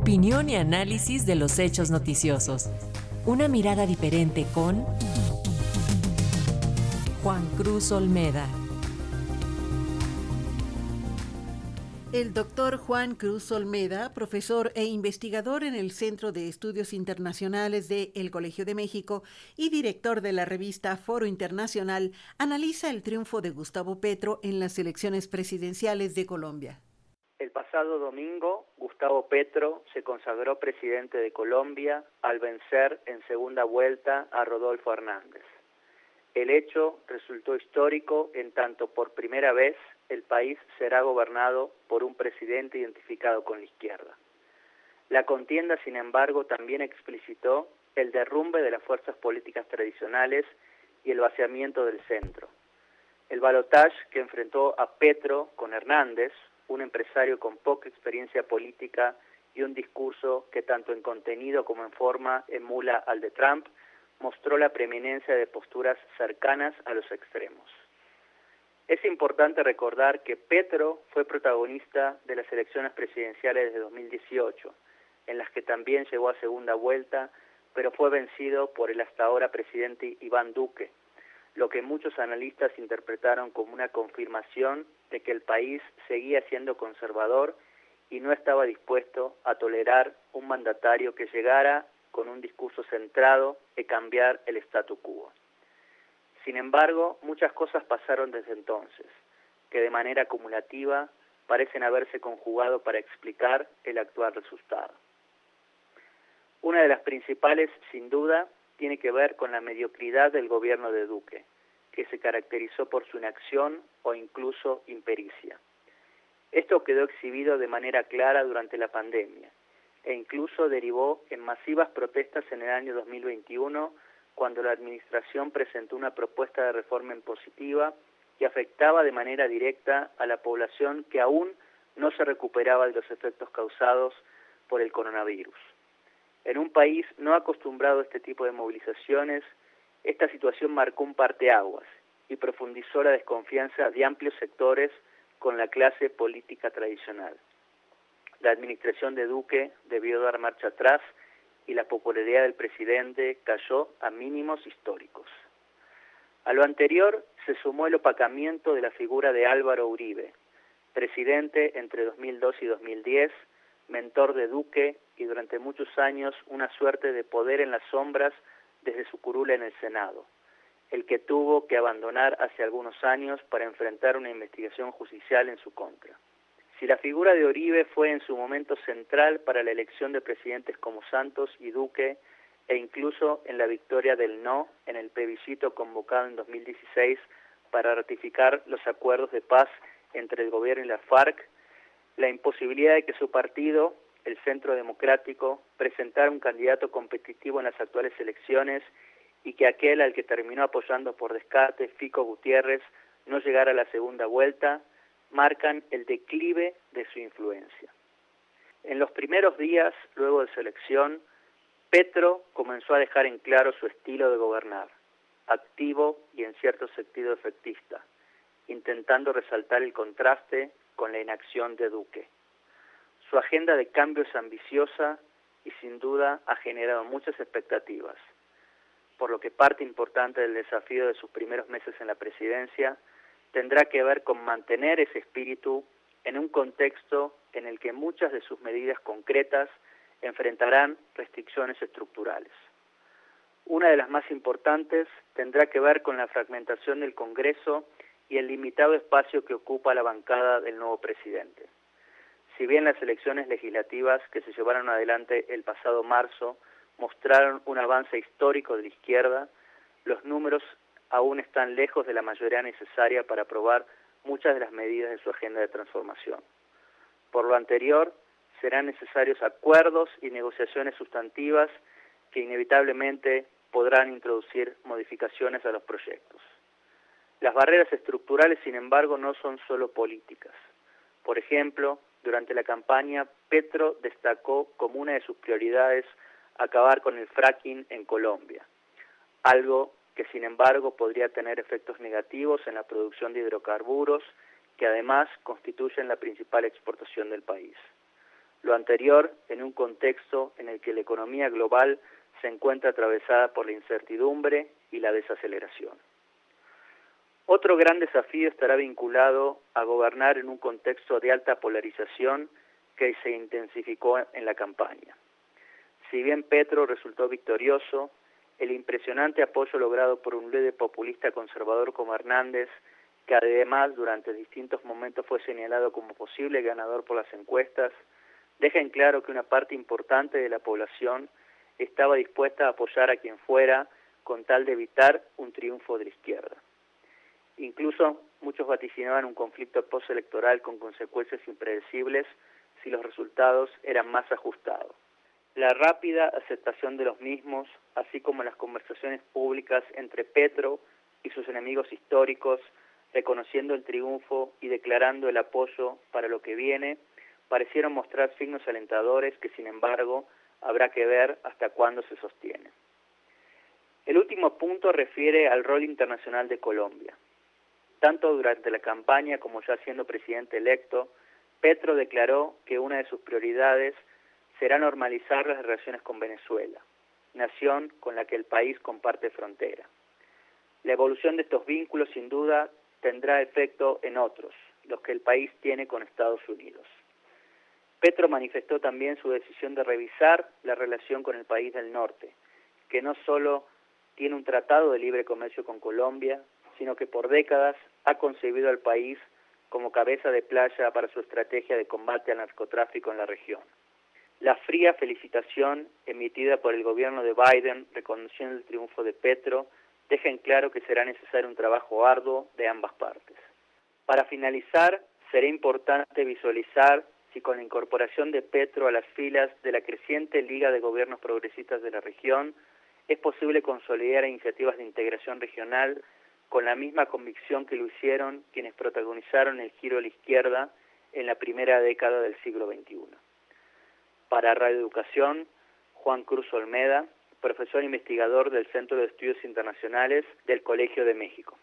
Opinión y análisis de los hechos noticiosos. Una mirada diferente con Juan Cruz Olmeda. El doctor Juan Cruz Olmeda, profesor e investigador en el Centro de Estudios Internacionales de El Colegio de México y director de la revista Foro Internacional, analiza el triunfo de Gustavo Petro en las elecciones presidenciales de Colombia. Pasado domingo, Gustavo Petro se consagró presidente de Colombia al vencer en segunda vuelta a Rodolfo Hernández. El hecho resultó histórico en tanto por primera vez el país será gobernado por un presidente identificado con la izquierda. La contienda, sin embargo, también explicitó el derrumbe de las fuerzas políticas tradicionales y el vaciamiento del centro. El balotaje que enfrentó a Petro con Hernández, un empresario con poca experiencia política y un discurso que tanto en contenido como en forma emula al de Trump, mostró la preeminencia de posturas cercanas a los extremos. Es importante recordar que Petro fue protagonista de las elecciones presidenciales de 2018, en las que también llegó a segunda vuelta, pero fue vencido por el hasta ahora presidente Iván Duque, lo que muchos analistas interpretaron como una confirmación de que el país seguía siendo conservador y no estaba dispuesto a tolerar un mandatario que llegara con un discurso centrado en cambiar el statu quo. Sin embargo, muchas cosas pasaron desde entonces, que de manera acumulativa parecen haberse conjugado para explicar el actual resultado. Una de las principales, sin duda, tiene que ver con la mediocridad del gobierno de Duque, que se caracterizó por su inacción o incluso impericia. Esto quedó exhibido de manera clara durante la pandemia e incluso derivó en masivas protestas en el año 2021 cuando la Administración presentó una propuesta de reforma impositiva que afectaba de manera directa a la población que aún no se recuperaba de los efectos causados por el coronavirus. En un país no acostumbrado a este tipo de movilizaciones, esta situación marcó un parteaguas y profundizó la desconfianza de amplios sectores con la clase política tradicional. La administración de Duque debió dar marcha atrás y la popularidad del presidente cayó a mínimos históricos. A lo anterior se sumó el opacamiento de la figura de Álvaro Uribe, presidente entre 2002 y 2010, mentor de Duque y durante muchos años una suerte de poder en las sombras desde su curula en el Senado, el que tuvo que abandonar hace algunos años para enfrentar una investigación judicial en su contra. Si la figura de Oribe fue en su momento central para la elección de presidentes como Santos y Duque, e incluso en la victoria del no en el plebiscito convocado en 2016 para ratificar los acuerdos de paz entre el gobierno y la FARC, la imposibilidad de que su partido, el Centro Democrático, presentara un candidato competitivo en las actuales elecciones y que aquel al que terminó apoyando por descarte, Fico Gutiérrez, no llegara a la segunda vuelta, marcan el declive de su influencia. En los primeros días, luego de su elección, Petro comenzó a dejar en claro su estilo de gobernar, activo y en cierto sentido efectista, intentando resaltar el contraste con la inacción de Duque. Su agenda de cambio es ambiciosa y sin duda ha generado muchas expectativas, por lo que parte importante del desafío de sus primeros meses en la presidencia tendrá que ver con mantener ese espíritu en un contexto en el que muchas de sus medidas concretas enfrentarán restricciones estructurales. Una de las más importantes tendrá que ver con la fragmentación del Congreso y el limitado espacio que ocupa la bancada del nuevo presidente. Si bien las elecciones legislativas que se llevaron adelante el pasado marzo mostraron un avance histórico de la izquierda, los números aún están lejos de la mayoría necesaria para aprobar muchas de las medidas de su agenda de transformación. Por lo anterior, serán necesarios acuerdos y negociaciones sustantivas que inevitablemente podrán introducir modificaciones a los proyectos. Las barreras estructurales, sin embargo, no son solo políticas. Por ejemplo, durante la campaña, Petro destacó como una de sus prioridades acabar con el fracking en Colombia, algo que sin embargo podría tener efectos negativos en la producción de hidrocarburos, que además constituyen la principal exportación del país. Lo anterior en un contexto en el que la economía global se encuentra atravesada por la incertidumbre y la desaceleración. Otro gran desafío estará vinculado a gobernar en un contexto de alta polarización que se intensificó en la campaña. Si bien Petro resultó victorioso, el impresionante apoyo logrado por un líder populista conservador como Hernández, que además durante distintos momentos fue señalado como posible ganador por las encuestas, deja en claro que una parte importante de la población estaba dispuesta a apoyar a quien fuera con tal de evitar un triunfo de la izquierda. Incluso muchos vaticinaban un conflicto postelectoral con consecuencias impredecibles si los resultados eran más ajustados. La rápida aceptación de los mismos, así como las conversaciones públicas entre Petro y sus enemigos históricos, reconociendo el triunfo y declarando el apoyo para lo que viene, parecieron mostrar signos alentadores que, sin embargo, habrá que ver hasta cuándo se sostiene. El último punto refiere al rol internacional de Colombia. Tanto durante la campaña como ya siendo presidente electo, Petro declaró que una de sus prioridades será normalizar las relaciones con Venezuela, nación con la que el país comparte frontera. La evolución de estos vínculos sin duda tendrá efecto en otros, los que el país tiene con Estados Unidos. Petro manifestó también su decisión de revisar la relación con el país del norte, que no solo tiene un tratado de libre comercio con Colombia, sino que por décadas ha concebido al país como cabeza de playa para su estrategia de combate al narcotráfico en la región. La fría felicitación emitida por el gobierno de Biden reconociendo el triunfo de Petro deja en claro que será necesario un trabajo arduo de ambas partes. Para finalizar, será importante visualizar si con la incorporación de Petro a las filas de la creciente Liga de Gobiernos Progresistas de la región, es posible consolidar iniciativas de integración regional con la misma convicción que lo hicieron quienes protagonizaron el giro a la izquierda en la primera década del siglo XXI. Para Radio Educación, Juan Cruz Olmeda, profesor investigador del Centro de Estudios Internacionales del Colegio de México.